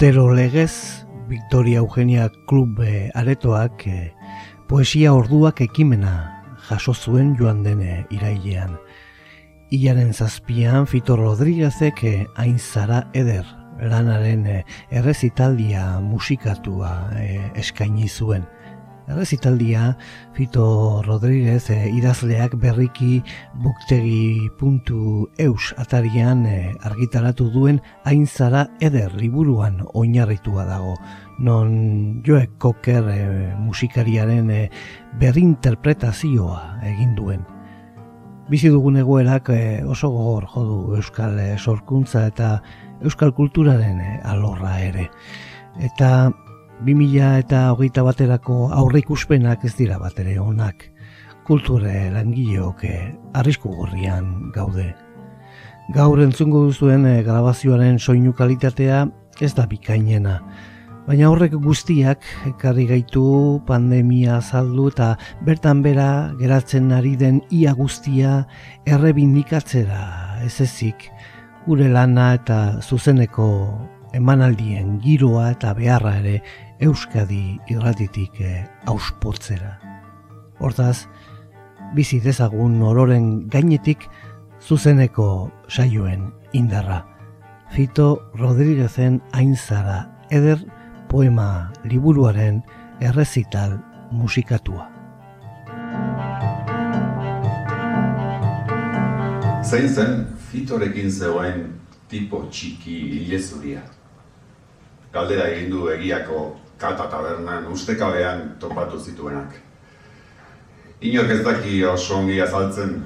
Urtero legez, Victoria Eugenia Klub aretoak e, poesia orduak ekimena jaso zuen joan dene irailean. Ilaren zazpian Fito Rodríguezek e, hain zara eder lanaren errezitaldia musikatua eskaini zuen. Errezitaldia Fito Rodríguez e, idazleak berriki buktegi.eus atarian e, argitaratu duen hain zara eder liburuan oinarritua dago. Non Joe Cocker e, musikariaren e, berinterpretazioa egin duen. Bizi dugun egoerak oso gogor jodu euskal sorkuntza eta euskal kulturaren alorra ere. Eta 2000 eta hogeita baterako aurreikuspenak ez dira bat ere onak. Kulture langileok arrisku gorrian gaude. Gaur entzungo duzuen e, grabazioaren soinu kalitatea ez da bikainena. Baina horrek guztiak ekarri gaitu pandemia azaldu eta bertan bera geratzen ari den ia guztia errebindikatzera ez ezik gure lana eta zuzeneko emanaldien giroa eta beharra ere Euskadi irratitik eh, auspotzera. Hortaz, bizi dezagun ororen gainetik zuzeneko saioen indarra. Fito Rodríguezen aintzara eder poema liburuaren errezital musikatua. Zein zen Fitorekin zegoen tipo txiki ilezuria. Galdera egin du egiako kata tabernan ustekabean topatu zituenak. Inork ez daki oso ongi azaltzen,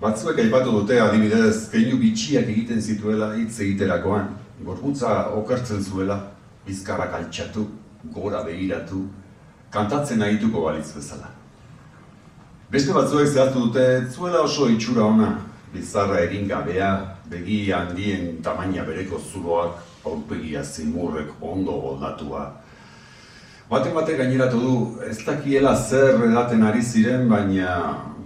batzuek aipatu dute adibidez keinu bitxiak egiten zituela hitz egiterakoan, gorputza okertzen zuela, bizkarrak altxatu, gora begiratu, kantatzen ahituko balitz bezala. Beste batzuek zehatu dute, zuela oso itxura ona, bizarra egin gabea, begi handien tamaina bereko zuloak, aurpegia zimurrek ondo goldatua, Baten bate gaineratu du, ez dakiela zer edaten ari ziren, baina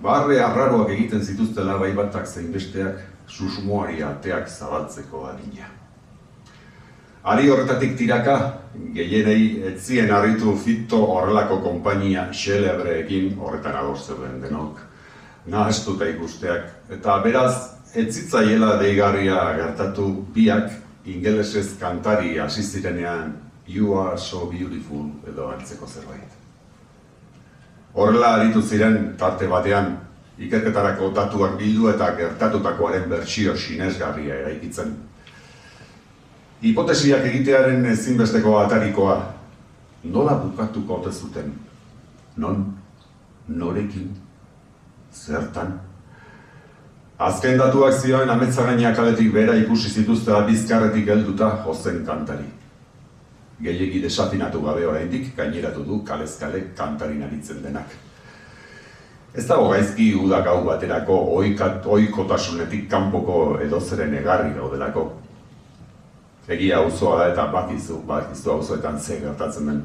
barre arraroak egiten zituztela bai batak zein besteak susmoari ateak zabaltzeko adina. Ari horretatik tiraka, gehienei etzien harritu fito horrelako konpainia xelebreekin horretan zeuden denok. Nahastuta ikusteak, eta beraz, etzitzaiela deigarria gertatu biak ingelesez kantari hasi zirenean You are so beautiful edo antzeko zerbait. Horrela aritu ziren tarte batean ikerketarako datuak bildu eta gertatutakoaren bertsio sinesgarria eraikitzen. Hipotesiak egitearen ezinbesteko atarikoa nola bukatuko ote zuten? Non? Norekin? Zertan? Azken datuak zioen ametzagainak aletik bera ikusi zituztela bizkarretik helduta jozen kantari gehiegi desafinatu gabe oraindik gaineratu du kalezkale kantarin aritzen denak. Ez dago gaizki uda gau baterako oikat, oikotasunetik kanpoko edozeren egarri daudelako. Egia auzoa da eta bakizu, bakizu auzoetan ze gertatzen den.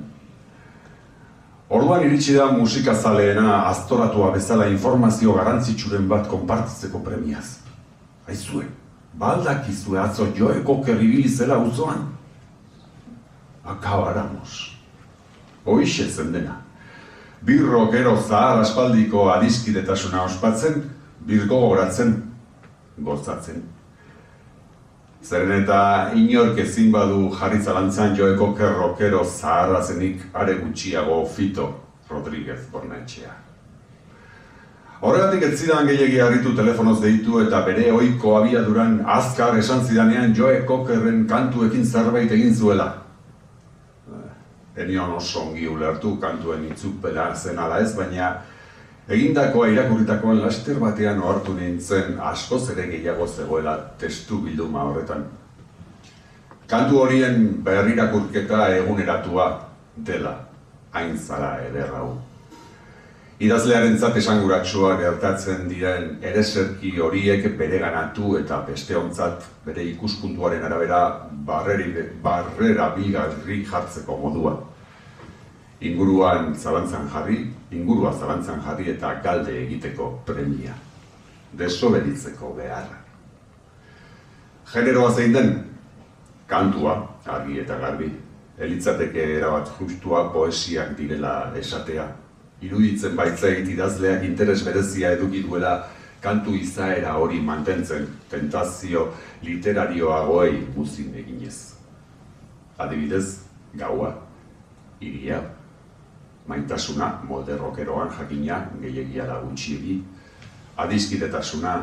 Orduan iritsi da musika zaleena aztoratua bezala informazio garantzitsuren bat konpartitzeko premiaz. Aizue, baldak izue atzo joeko kerribili zela uzoan? Akabaramos. Hoixe zen dena. Birro gero zahar aspaldiko adiskidetasuna ospatzen, birgo goratzen, gozatzen. Zeren eta inork ezin badu jarri zalantzan joeko kerrokero zaharra zenik are gutxiago Fito Rodríguez Bornetxea. Horregatik ez zidan gehiagi harritu telefonoz deitu eta bere ohiko abiaduran azkar esan zidanean Joe Cockerren kantuekin zerbait egin zuela. Enion oso ongi ulertu kantuen itzupela zen ala ez, baina Egindakoa irakurritakoan laster batean ohartu nintzen askoz ere gehiago zegoela testu bilduma horretan. Kantu horien berrirakurketa eguneratua dela, hain zara ederrau. Idazlearen zat esanguratsua gertatzen diren ereserki horiek bere ganatu eta beste ontzat bere ikuspuntuaren arabera barreri, barrera bigarri jartzeko modua inguruan zalantzan jarri, ingurua zalantzan jarri eta galde egiteko premia. Desobeditzeko beharra. Generoa zein den, kantua, argi eta garbi, elitzateke erabat justua poesiak direla esatea. Iruditzen baitzait idazleak interes berezia eduki duela kantu izaera hori mantentzen, tentazio literarioagoei muzin eginez. Adibidez, gaua, iria, maitasuna, molde rokeroan jakina, gehiagia da gutxiegi, adizkidetasuna,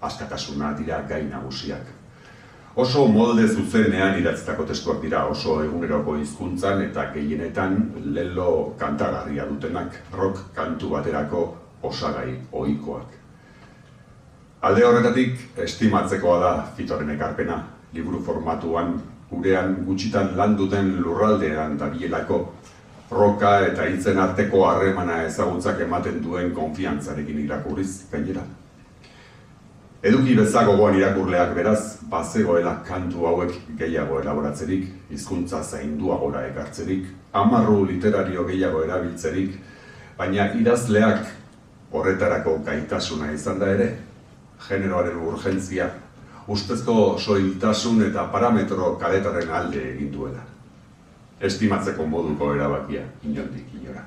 askatasuna dira gai nagusiak. Oso molde zuzenean idatztako testuak dira oso eguneroko hizkuntzan eta gehienetan lelo kantagarria dutenak, rock kantu baterako osagai ohikoak. Alde horretatik, estimatzekoa da fitoren ekarpena, liburu formatuan, gurean gutxitan lan duten lurraldean dabielako roka eta hitzen arteko harremana ezagutzak ematen duen konfiantzarekin irakurriz gainera. Eduki bezagogoan irakurleak beraz, bazegoela kantu hauek gehiago elaboratzerik, hizkuntza zainduagora ekartzerik, amarru literario gehiago erabiltzerik, baina idazleak horretarako gaitasuna izan da ere, generoaren urgentzia, ustezko soiltasun eta parametro kaletaren alde egin duela estimatzeko moduko erabakia, inondik inora.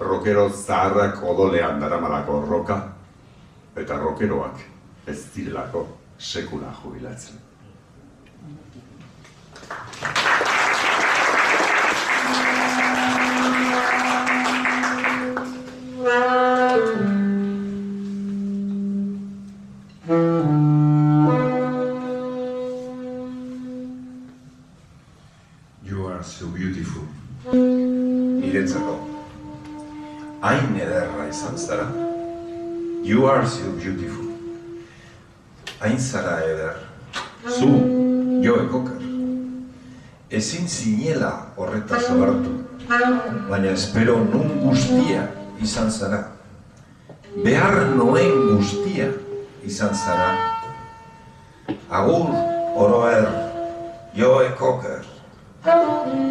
Rokero zaharrak odolean daramalako roka, eta rokeroak ez direlako sekula jubilatzen. You are so beautiful. Hain zara eder. Zu, Joe Cocker. Ezin zinela horretaz abartu. Baina espero nun guztia izan zara. Behar noen guztia izan zara. Agur, oroer, Joe Cocker.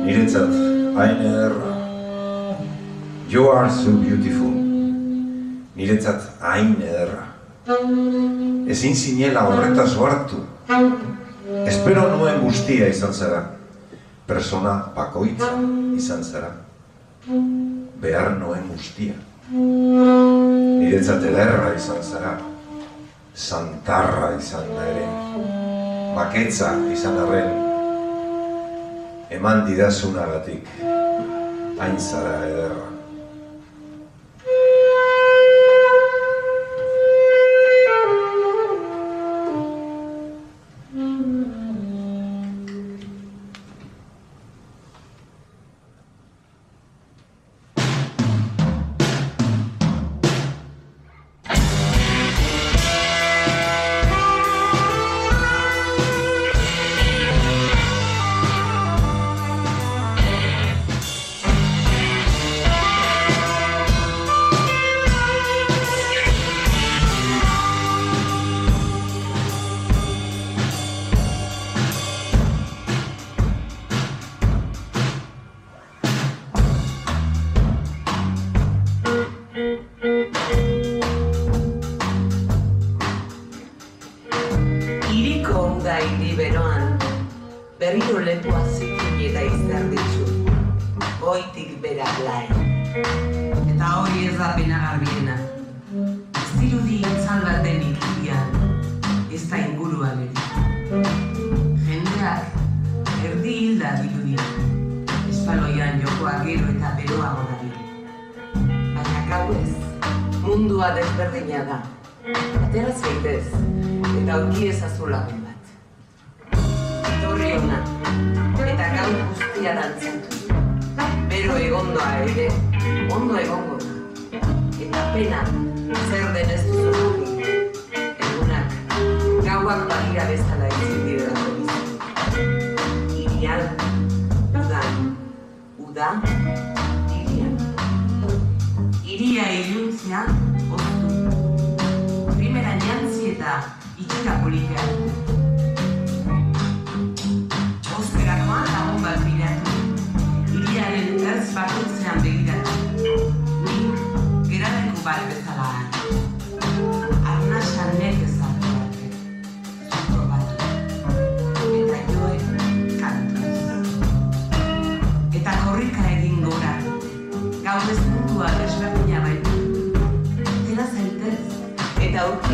Niretzat, hain ederra. You are so beautiful niretzat hain ederra. Ezin zinela horretaz ohartu. Espero nuen guztia izan zara. Persona bakoitza izan zara. Behar noen guztia. Niretzat ederra izan zara. Santarra izan da ere. Maketza izan arren. Eman didazunagatik. Hain zara ederra.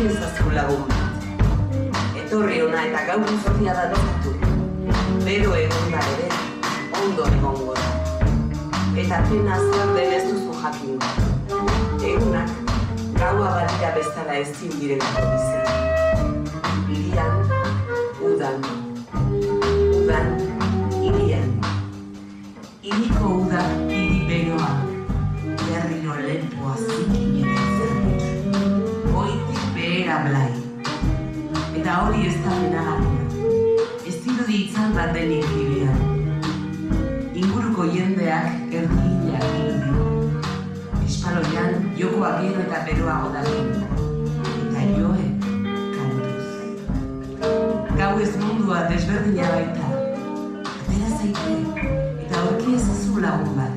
Aurki ezazu lagun. Etorri hona eta gau guztia da dozatu. Bero egon da ere, ondo egongo da. Eta pena zer den duzu jakingo. Egunak, gaua badira bezala ezin direlako bizi. Irian, udan. Udan, irian. Iriko uda hiri beroa, berriro lepoa zerbait. Behera blai. Eta hori ez da benagarria. Ez dirudi itzal bat denik hirian. Inguruko jendeak erdi hila dirudi. Espaloian jokoa gero eta beroago dagin. Eta joe kantuz. Gau ez mundua desberdina baita. Atera zaite, eta aurki ezazu lagun bat.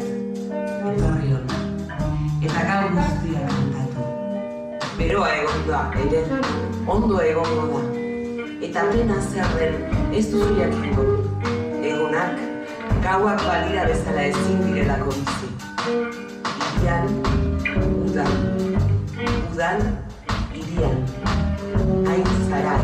Beroa egon da, ere, ondo egongo da. Eta pena zer den ez duzu jakingo. Egunak, gauak balira bezala ezin direlako bizi. Irian, udan. Udan, irian. Hain zara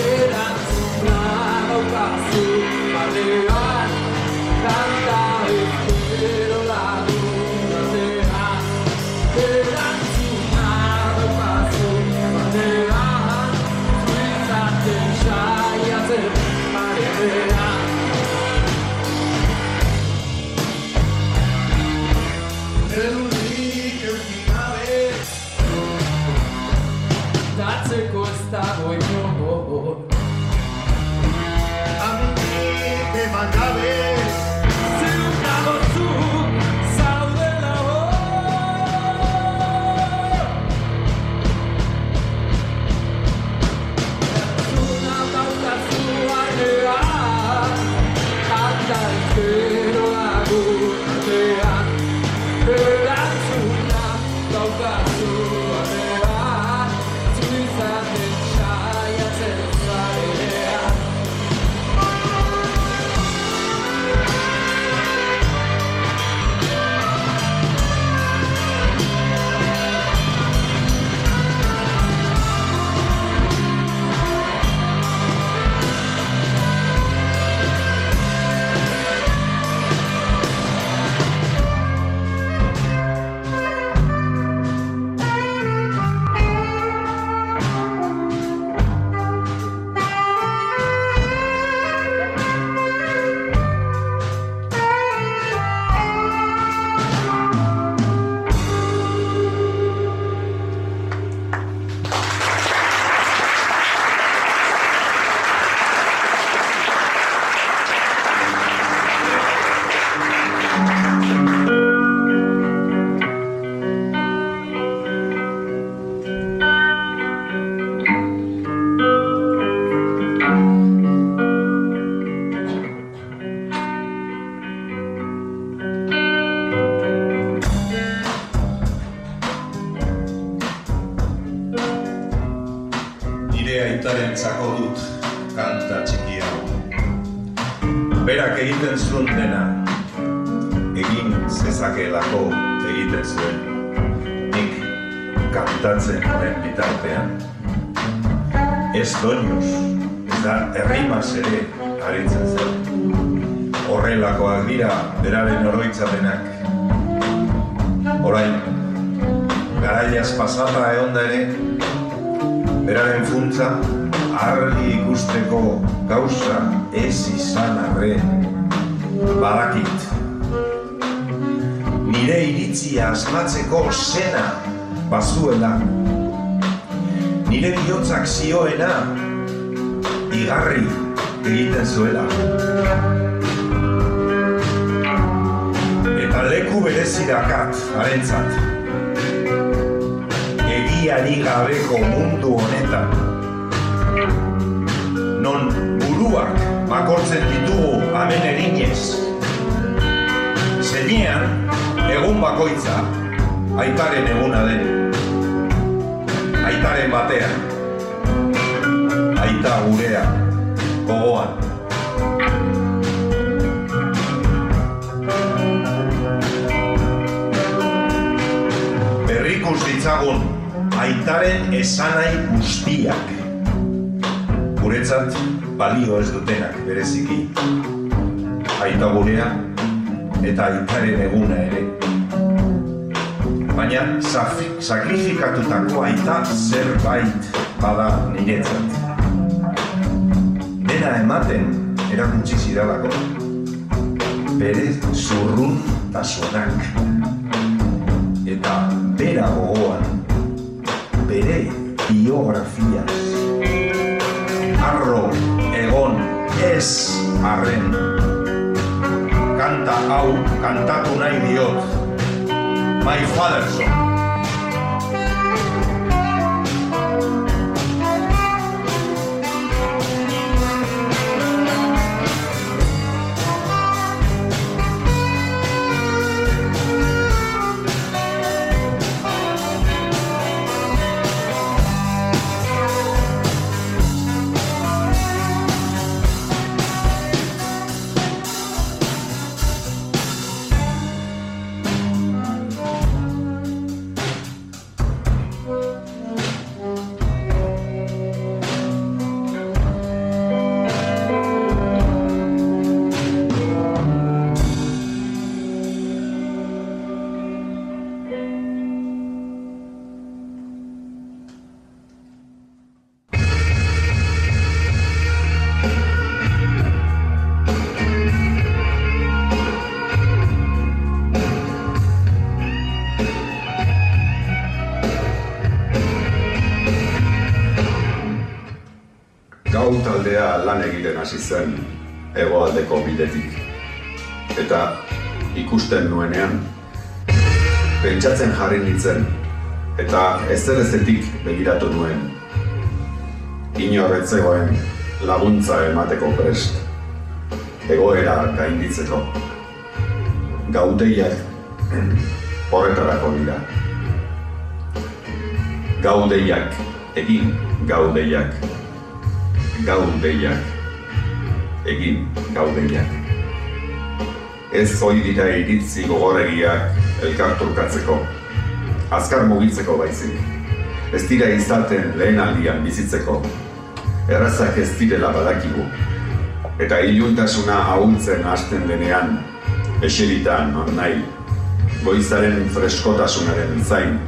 Erantzuna daukazu balean arren badakit. Nire iritzia asmatzeko zena bazuela. Nire bihotzak zioena igarri egiten zuela. Eta leku berezirakat harentzat egiari gabeko mundu honetan. Non buruak bakortzen ditugu amen eginez. Zeinean, egun bakoitza, aitaren eguna den. Aitaren batean. Aita gurea, gogoan. Berrikus ditzagun aitaren esanai guztiak. Guretzat balio ez dutenak bereziki. Aita gurea eta aitaren eguna ere. Baina sakrifikatutako aita zerbait bada niretzat. Dena ematen erakutsi zidalako. Bere zurrun tasunak. Eta bera gogoan bere biografiaz. Ez, arren. Kanta hau kantatu nahi diot. My father's lan egiten hasi zen hegoaldeko bidetik. Eta ikusten nuenean, pentsatzen jarri nintzen, eta ezer ezetik begiratu nuen. Inor ez zegoen laguntza emateko prest, egoera gainditzeko. Gaudeiak horretarako dira. Gaudeiak, egin gaudeiak. Gaudeiak, egin gaudeiak. Ez hoi dira iritzi gogoregiak elkarturkatzeko, azkar mugitzeko baizik. Ez dira izaten lehen aldian bizitzeko, errazak ez direla badakigu. Eta iluntasuna ahultzen hasten denean, eseritan non nahi, goizaren freskotasunaren zain,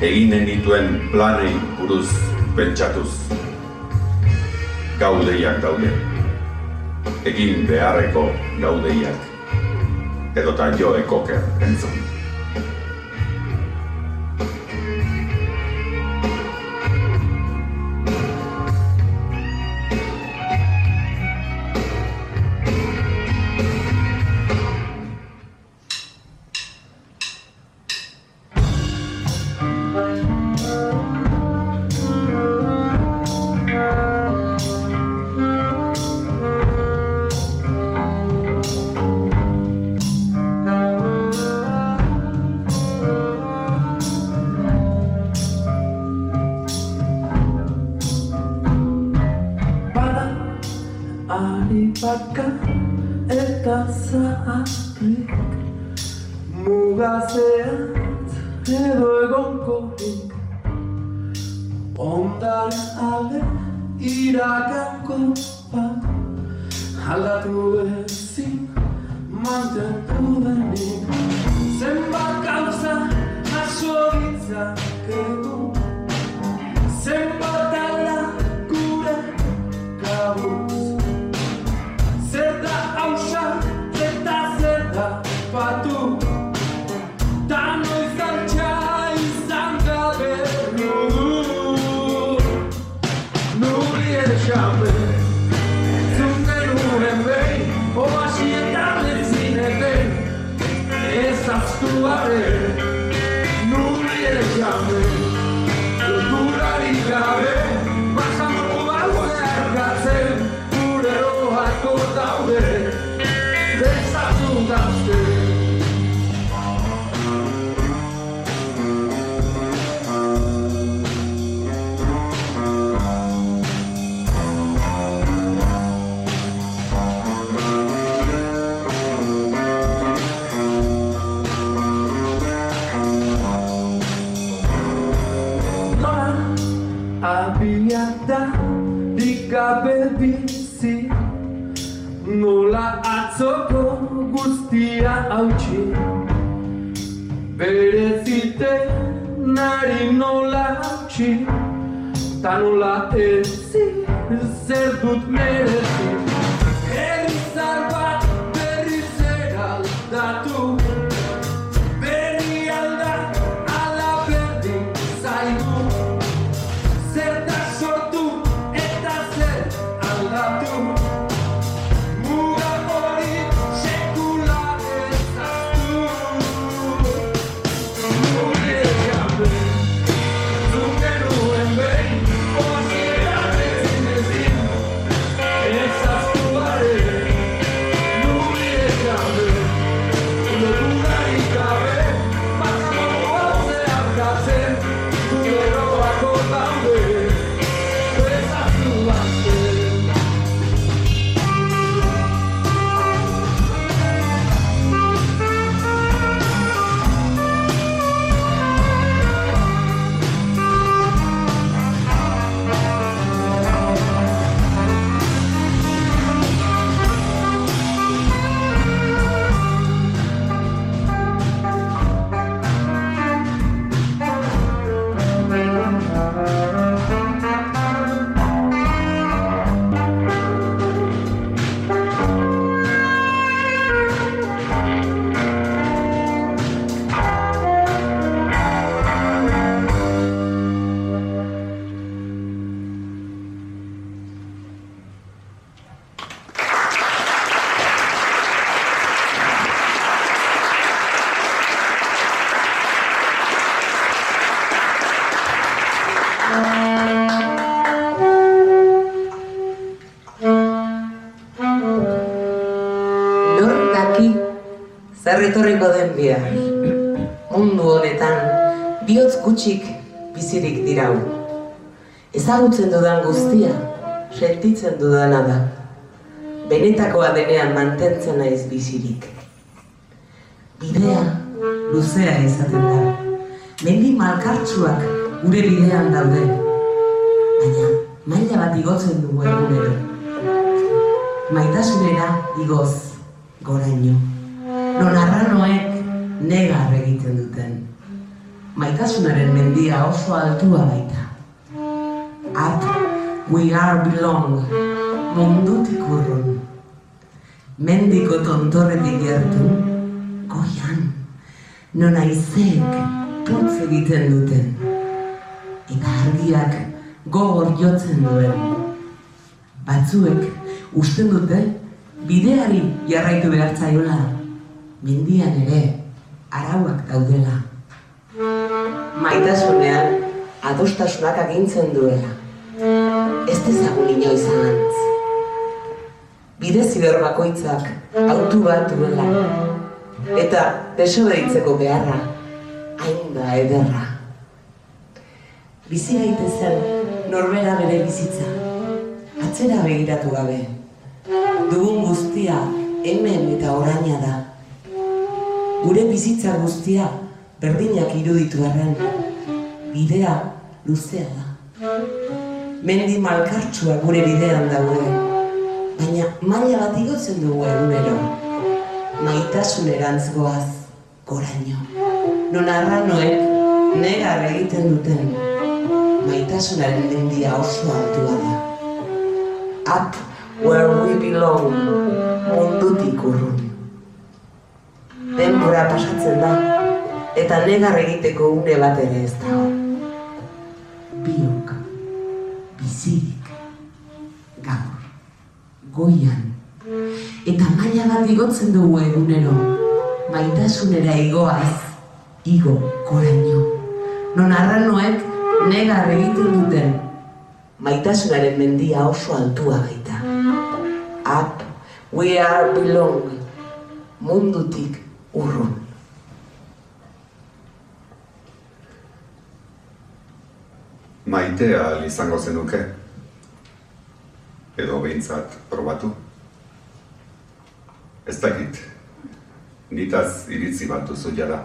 eginen dituen planei buruz pentsatuz. Gaudeiak daude, egin beharreko gaudeiak, edota jo ekoker entzun. Atzoko guztia hautsi. Berezite nari nola hautsi. Ta nola ezi zer dut merezi etorriko den bihar. Mundu honetan, bihotz gutxik bizirik dirau. Ezagutzen dudan guztia, sentitzen dudana da. Benetakoa denean mantentzen naiz bizirik. Bidea luzea izaten da. Mendi malkartsuak gure bidean daude. Baina maila bat igotzen dugu egunero. Maitasunera igoz goraino. Non arranoek negar egiten duten. Maitasunaren mendia oso altua baita. Up we are belong mundutik urrun. Mendiko tontorretik gertu, goian, non aizek putz egiten duten. Eta argiak gogor jotzen duen. Batzuek usten dute bideari jarraitu behar zaiola. Mendian ere arauak daudela. Maitasunean adostasunak agintzen duela. Ez dezagun inoiz ahantz. Bide ziber bakoitzak autu bat duela. Eta desobeditzeko beharra, hain da ederra. Bizi gaitezen norbera bere bizitza, atzera begiratu gabe. Dugun guztia hemen eta oraina da. Gure bizitza guztia berdinak iruditu arren, bidea luzea da. Mendi malkartsua gure bidean daude, baina maila bat igotzen dugu egunero. Maitasunerantz goaz, goraino. Non arranoek negar egiten duten, maitasunaren mendia oso altua da. Up where we belong, mundutik urrun. Denbora pasatzen da, eta negar egiteko une bat ere ez dago. Biok, bizirik, gaur, goian, eta maila bat igotzen dugu egunero, maitasunera igoaz, igo koraino. Non arranoek negar egiten duten, maitasunaren mendia oso altua baita. Up, we are belong, mundutik urrun. Maitea izango zenuke? Edo behintzat probatu? Ez dakit, nitaz iritzi bat duzu jada.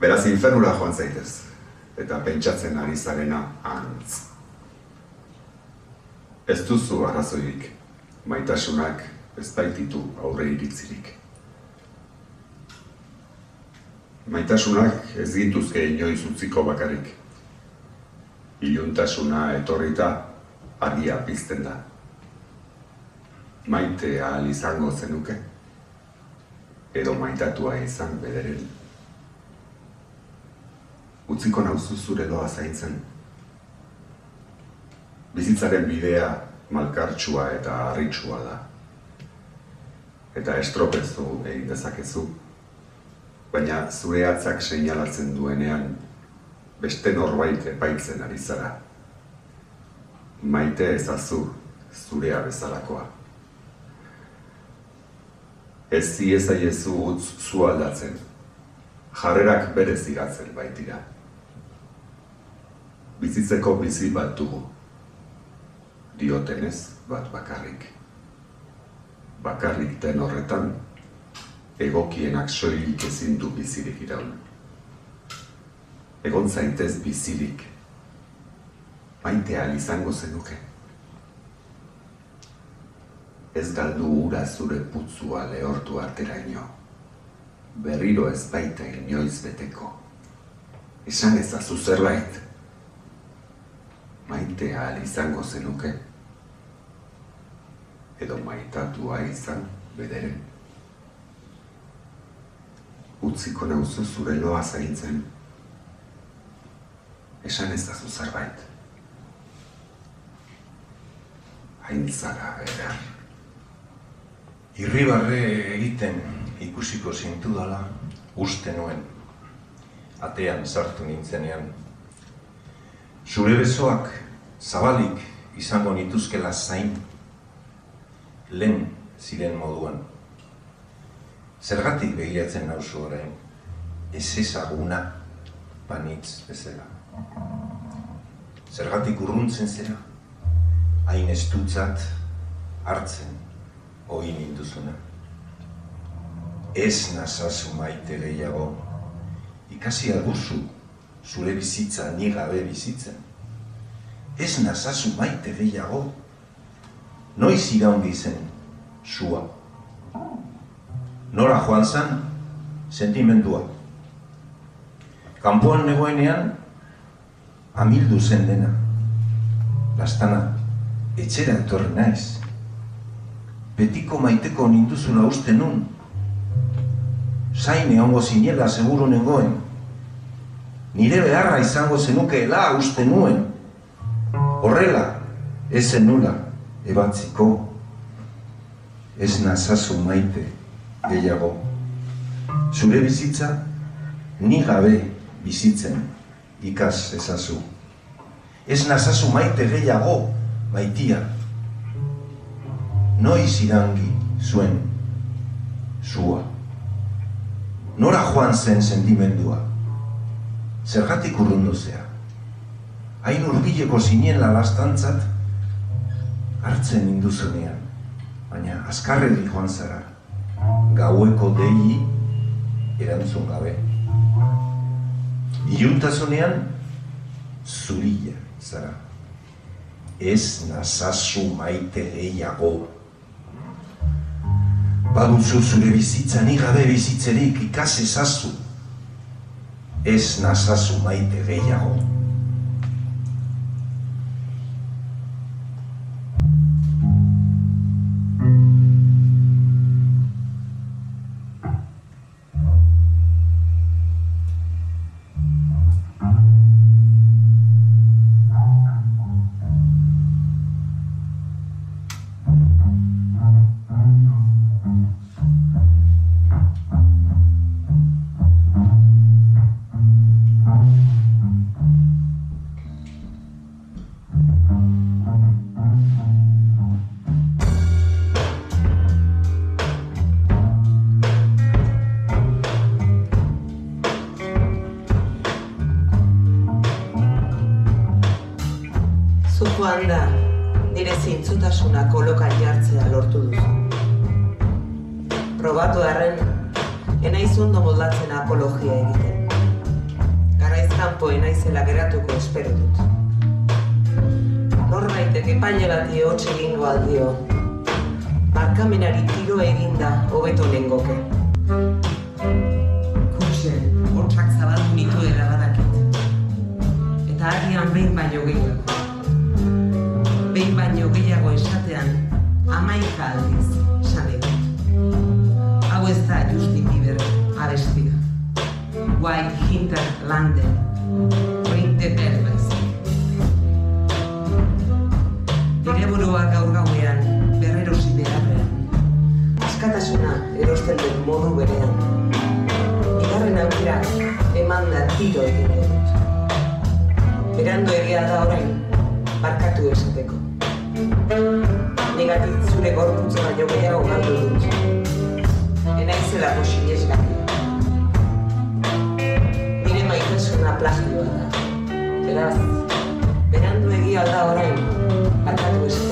Beraz infernura joan zaitez, eta pentsatzen ari zarena antz. Ez duzu arrazoirik, maitasunak ez baititu aurre iritzirik. Maitasunak ez gintuzke inoiz utziko bakarrik. Iluntasuna etorrita argia pizten da. Maite ahal izango zenuke, edo maitatua izan bederen. Utziko nauzu zure doa zaintzen. Bizitzaren bidea malkartsua eta harritsua da. Eta estropezu egin dezakezu, baina zure hatzak seinalatzen duenean beste norbait epaitzen ari zara. Maite ezazu zurea bezalakoa. Ez ziezaiezu utz zu aldatzen, jarrerak bere zigatzen baitira. Bizitzeko bizi bat dugu, diotenez bat bakarrik. Bakarrik den horretan, egokienak soilik ezin du bizirik iraun. Egon zaitez bizirik, maite ahal izango zenuke. Ez galdu ura zure putzua lehortu arteraino. Berriro ez baita inoiz beteko. Esan ezazu zerbait. Maite ahal izango zenuke. Edo maitatua izan bederen. Utziko nauzu zure loa zaintzen. Esan ezazu zerbait. Hain zara behar. Irribarre egiten ikusiko zintudala uste nuen. Atean sartu nintzenean. Zure besoak zabalik izango nituzkela zain. Lehen ziren moduan. Zergatik begiratzen nauzu orain, ez ezaguna banitz bezala. Zergatik urruntzen zera, hain estutzat hartzen ohi ninduzuna. Ez nazazu maite gehiago, ikasi aguzu zure bizitza ni gabe bizitzen. Ez nazazu maite gehiago, noiz iraundi zen sua. Nora joan zan, sentimendua. Kanpoan negoenean, amildu zen dena. Lastana, etxera etorri naiz. Betiko maiteko ninduzula uste nun. Zain egongo zinela seguru nengoen. Nire beharra izango zenukeela uste nuen. Horrela, ez zenula, ebatziko. Ez nazazu maite gehiago. Zure bizitza, ni gabe bizitzen ikas ezazu. Ez nazazu maite gehiago, maitia. Noiz irangi zuen zua. Nora joan zen sentimendua. Zergatik urrundu zea. Hain urbileko zinen lastantzat hartzen induzunean. Baina azkarregi joan zara. Gaueko dei erantzun gabe. Iuntasunean zurila zara. Ez nazazu maite gehiago. Baduzu zure bizitza ni gabe bizitzerik ikas ezazu. Ez nazazu maite gehiago. Berandu egia da orain, barkatu esateko. Negatik zure gorputza baino gehiago galdu dut. Enaizelako sinesgarria. Nire maitasuna plagioa da. Beraz, berandu egia da orain, barkatu esateko.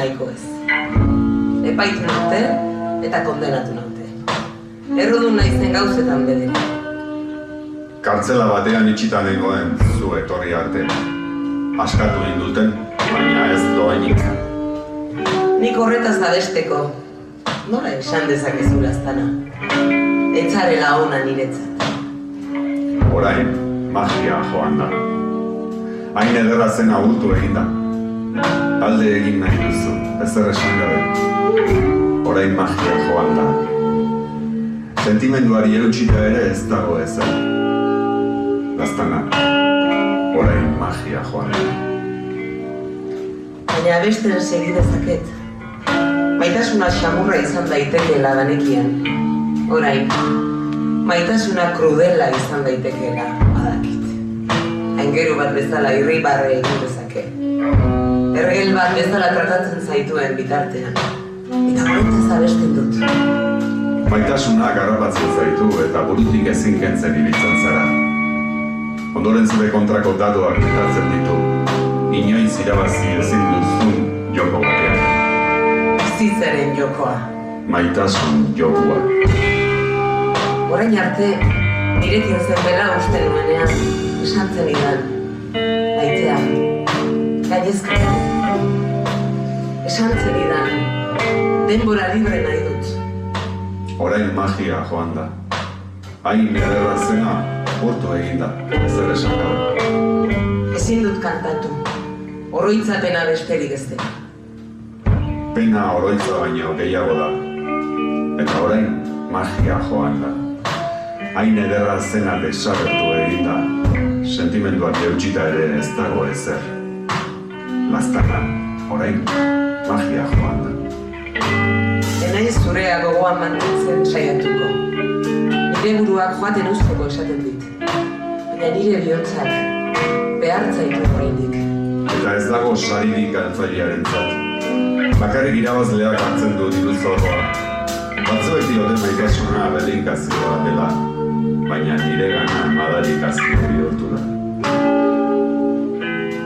Nahiko ez. Epaitu naute eta kondenatu naute. Errudun naizen gauzetan bedera. Kartzela batean itxitan egoen zu etorri arte. Askatu induten, baina ez doainik. Nik horretaz abesteko, nola esan dezakezu lastana? Etzarela ona niretzat. Orain, magia joan da. Hain ederra zen agurtu egin da. Alde egin nahi duzu, ezer esan gabe. Orain magia joan da. Sentimenduari eutxita ere ez dago ezer. Lastana, orain magia joan da. Baina abesten segi dezaket. Maitasuna xamurra izan daitekeela banekian. Orain, maitasuna krudela izan daitekeela badakit. Aingeru bat bezala irribarre egin dezake. Ergel bat bezala tratatzen zaituen bitartean. Eta horretaz abesten dut. Maitasuna garrapatzen zaitu eta burutik ezin kentzen ibiltzen zara. Ondoren zure kontrako dadoak bitartzen ditu. Inoiz irabazi ezin duzun joko batean. Bizitzaren jokoa. Maitasun jokua. Orain arte, nirekin zen dela uste nuenean, esan zen idan. Gainezka, esan zenidan, denbora libre nahi dut. Orain magia joan da. Hain ederra zena, urtu egin da, ezer esan gabe. Ezin dut kantatu, oroitzapena besterik ez dela. Pena oroitza baino gehiago da. Eta orain magia joan da. Hain ederra zena desagertu egin da. Sentimenduak eutxita ere ez dago ezer. Lastana, orain magia joan da. Enaiz zurea gogoan mantentzen saiatuko. Nire buruak joaten usteko esaten dit. Baina nire bihotzak behar zaitu oraindik. Eta ez dago saririk galtzailearen Bakarrik irabazleak hartzen du diru zorroa. Batzuek dioten maitasuna belinkazioa dela, baina nire gana madarikazio bihurtu da.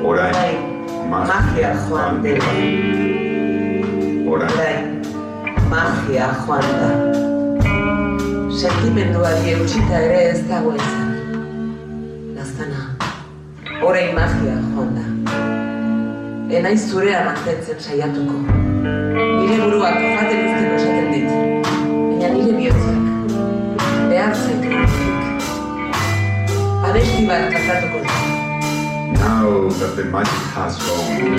Orain, magia joan dela. Orain, magia joan da. Sentimenduari eutxita ere ez dago izan. Laztana, orain magia joan da. Enaiz zurea mantentzen saiatuko. Nire buruak joaten uzteko esaten dit. Baina nire bihotzak behar zaitu. Abesti bat kantatuko dut. Now that the magic has gone.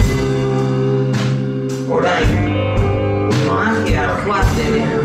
Orain, Magia joan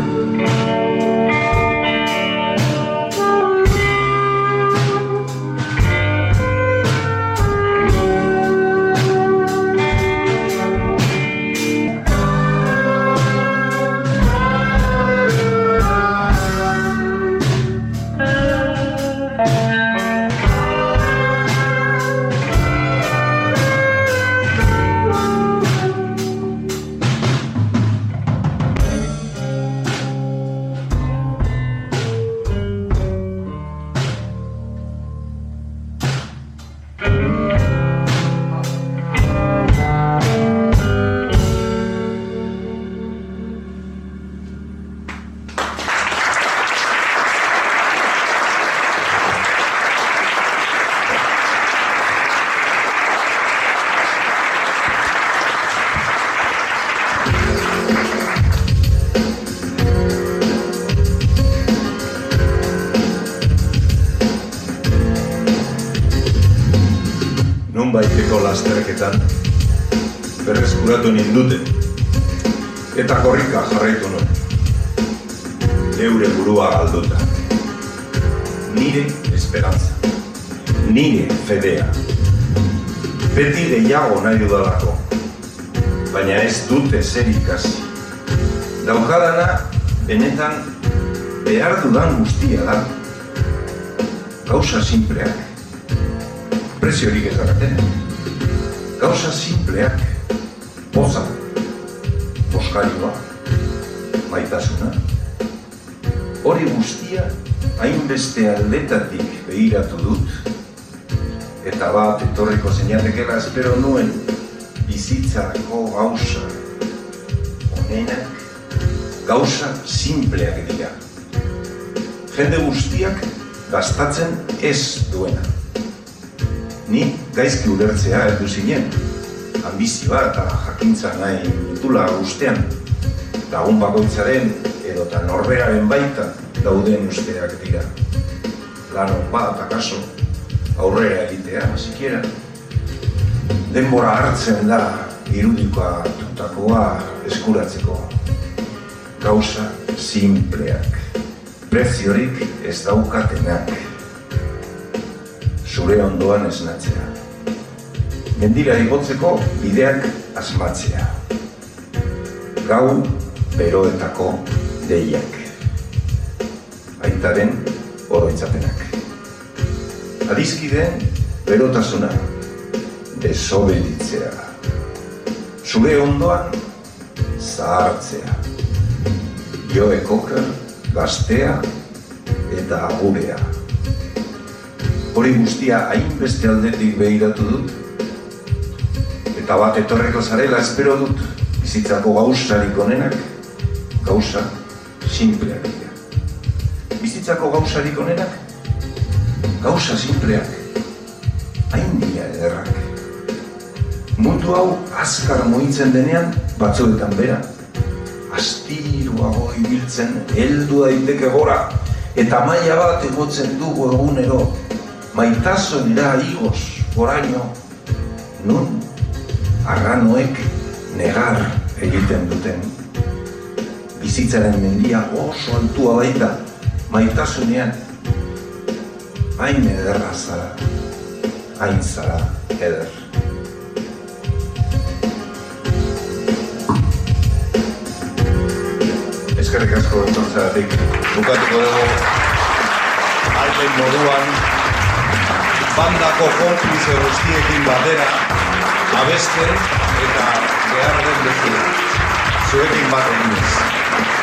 lasterketan berreskuratu ninduten eta korrika jarraitu nuen. Eure burua galduta. Nire esperantza. Nire fedea. Beti gehiago nahi dudalako. Baina ez dute zer ikasi. Daukadana benetan behar dudan guztia da. Gauza simpleak preziorik ez daraten. Gauza simpleak, poza, poskarioa, maitasuna, hori guztia hainbeste aldetatik behiratu dut, eta bat etorriko zeinatekela espero nuen bizitzako gauza honenak gauza simpleak dira. Jende guztiak gastatzen ez duena ni gaizki ulertzea heldu zinen. Ambizioa eta jakintza nahi ditula ustean. Lagun bakoitzaren edota norberaren baita dauden usteak dira. Lanon bat akaso, aurrera egitea, sikiera. Denbora hartzen da irudikoa tutakoa eskuratzeko. Gauza simpleak, preziorik ez daukatenak zure ondoan esnatzea. Mendira igotzeko bideak asmatzea. Gau beroetako deiak. Aitaren oroitzapenak. Adizkideen berotasuna desobeditzea. Zure ondoan zahartzea. Joe Cocker, gaztea eta agurea hori guztia hainbeste aldetik behiratu dut. Eta bat etorreko zarela espero dut, bizitzako gauzarik onenak, gauza simpleak dira. Bizitzako gauzarik onenak, gauza simpleak, hain dira ederrak. Mundu hau azkar mugitzen denean, batzuetan bera, astiruago ibiltzen, heldu daiteke gora, eta maila bat egotzen dugu egunero, maitasunera igoz, oraino, nun, arranoek negar egiten duten. Bizitzaren mendia oso altua baita, maitasunean, hain ederra zara, hain zara eder. Eskerrik asko entortzeratik. Bukatuko dugu alpen moduan bandako konplize guztiekin batera abeste eta behar den bezala. Zuekin bat eginez.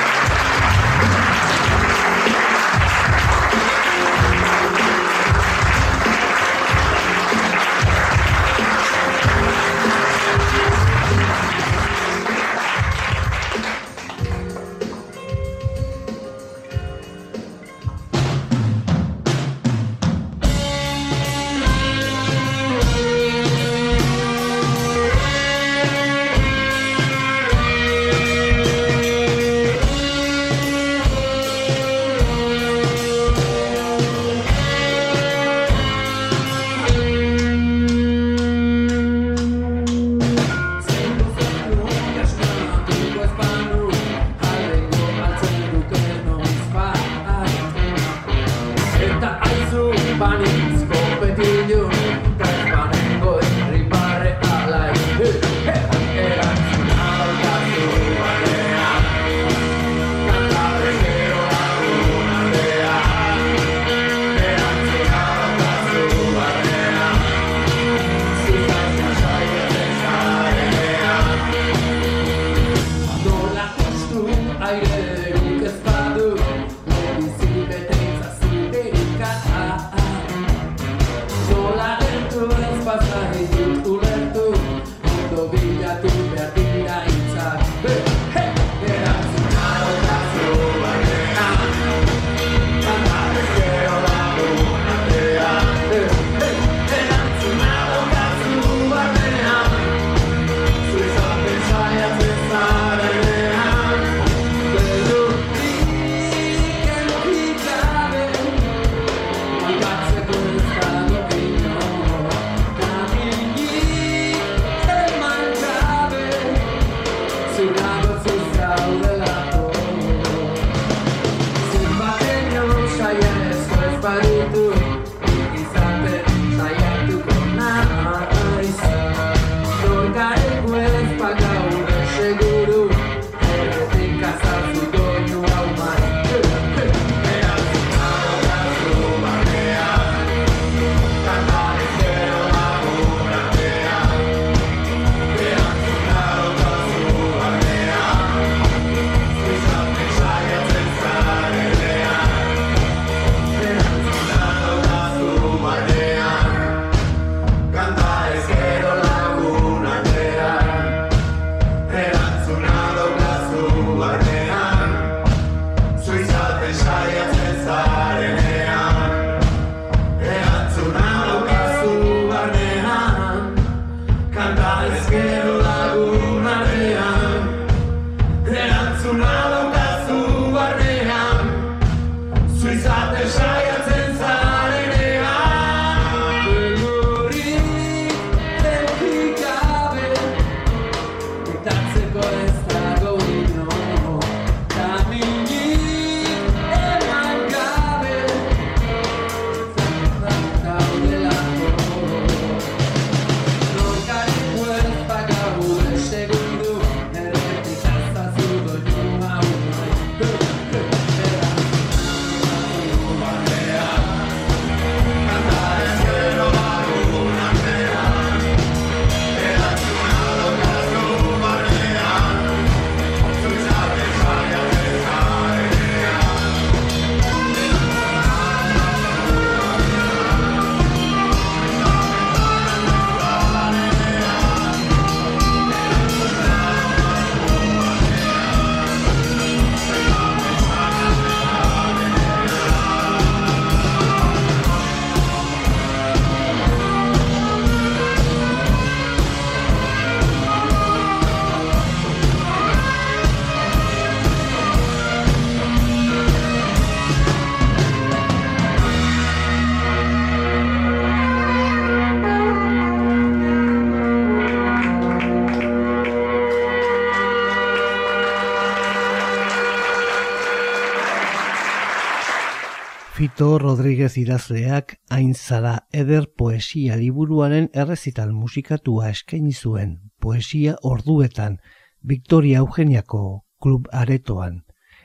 Fito Rodríguez idazleak hain zara eder poesia liburuaren errezital musikatua eskaini zuen poesia orduetan Victoria Eugeniako klub aretoan.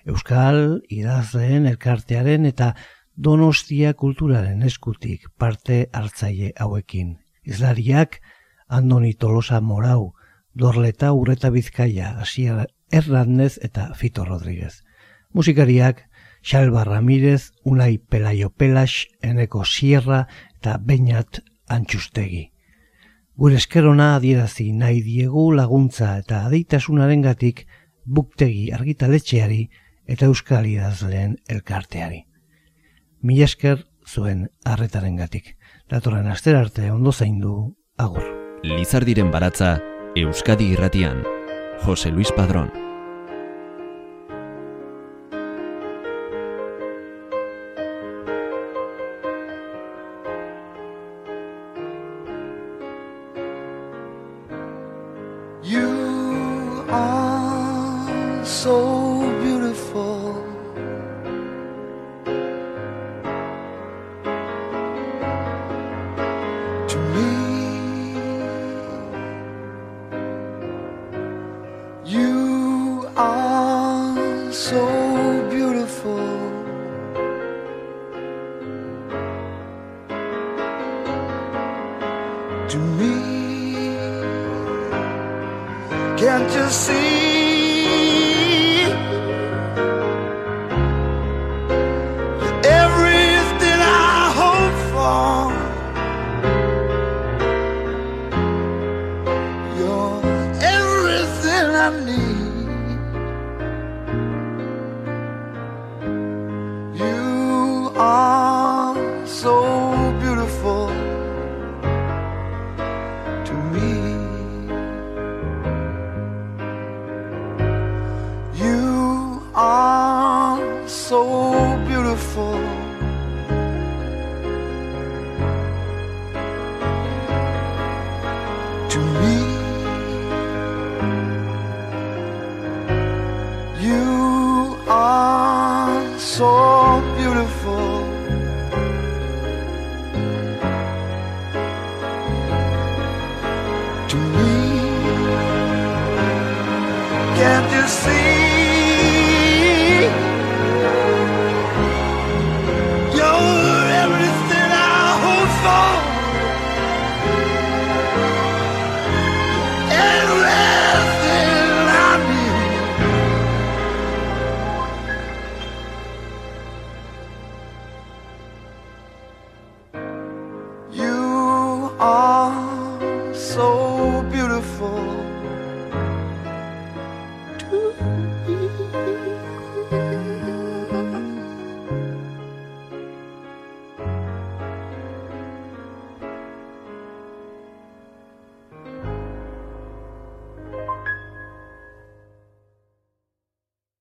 Euskal idazleen elkartearen eta Donostia kulturaren eskutik parte hartzaile hauekin. Izlariak Andoni Tolosa Morau, Dorleta Urreta Bizkaia, Asier Errandez eta Fito Rodríguez. Musikariak Xalba Ramirez, Unai Pelaio Pelax, Eneko Sierra eta Beñat Antxustegi. Gure eskerona adierazi nahi diegu laguntza eta adeitasunaren gatik buktegi argitaletxeari eta euskal idazleen elkarteari. Mila esker zuen arretaren gatik. Datoran aster arte ondo zaindu agur. Lizardiren baratza Euskadi irratian. Jose Luis Padrón.